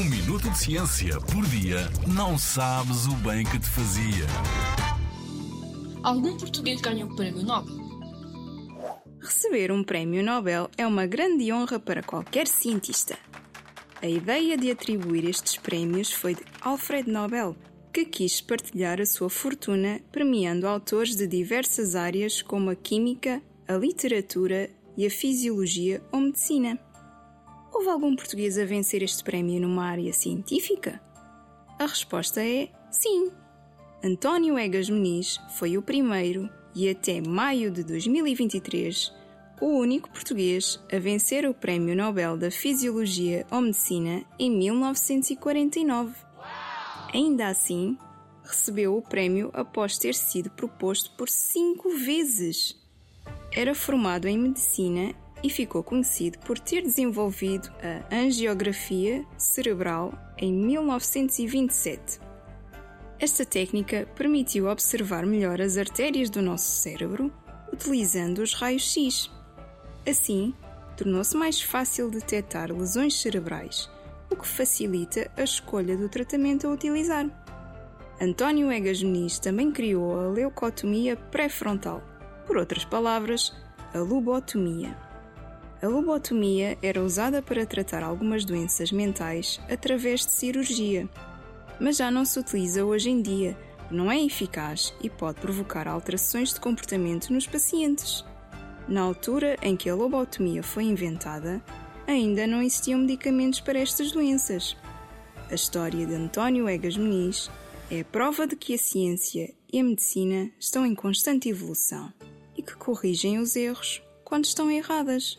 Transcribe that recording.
Um minuto de ciência por dia não sabes o bem que te fazia. Algum português ganhou o prémio Nobel? Receber um prémio Nobel é uma grande honra para qualquer cientista. A ideia de atribuir estes prémios foi de Alfred Nobel, que quis partilhar a sua fortuna premiando autores de diversas áreas como a química, a literatura e a fisiologia ou medicina. Houve algum português a vencer este prémio numa área científica? A resposta é sim. António Egas Muniz foi o primeiro e até maio de 2023 o único português a vencer o Prémio Nobel da Fisiologia ou Medicina em 1949. Ainda assim, recebeu o prémio após ter sido proposto por cinco vezes. Era formado em medicina e ficou conhecido por ter desenvolvido a angiografia cerebral em 1927. Esta técnica permitiu observar melhor as artérias do nosso cérebro utilizando os raios-x. Assim, tornou-se mais fácil detectar lesões cerebrais o que facilita a escolha do tratamento a utilizar. António Egas Muniz também criou a leucotomia pré-frontal, por outras palavras, a lobotomia. A lobotomia era usada para tratar algumas doenças mentais através de cirurgia, mas já não se utiliza hoje em dia, não é eficaz e pode provocar alterações de comportamento nos pacientes. Na altura em que a lobotomia foi inventada, ainda não existiam medicamentos para estas doenças. A história de António Egas Muniz é a prova de que a ciência e a medicina estão em constante evolução e que corrigem os erros quando estão erradas.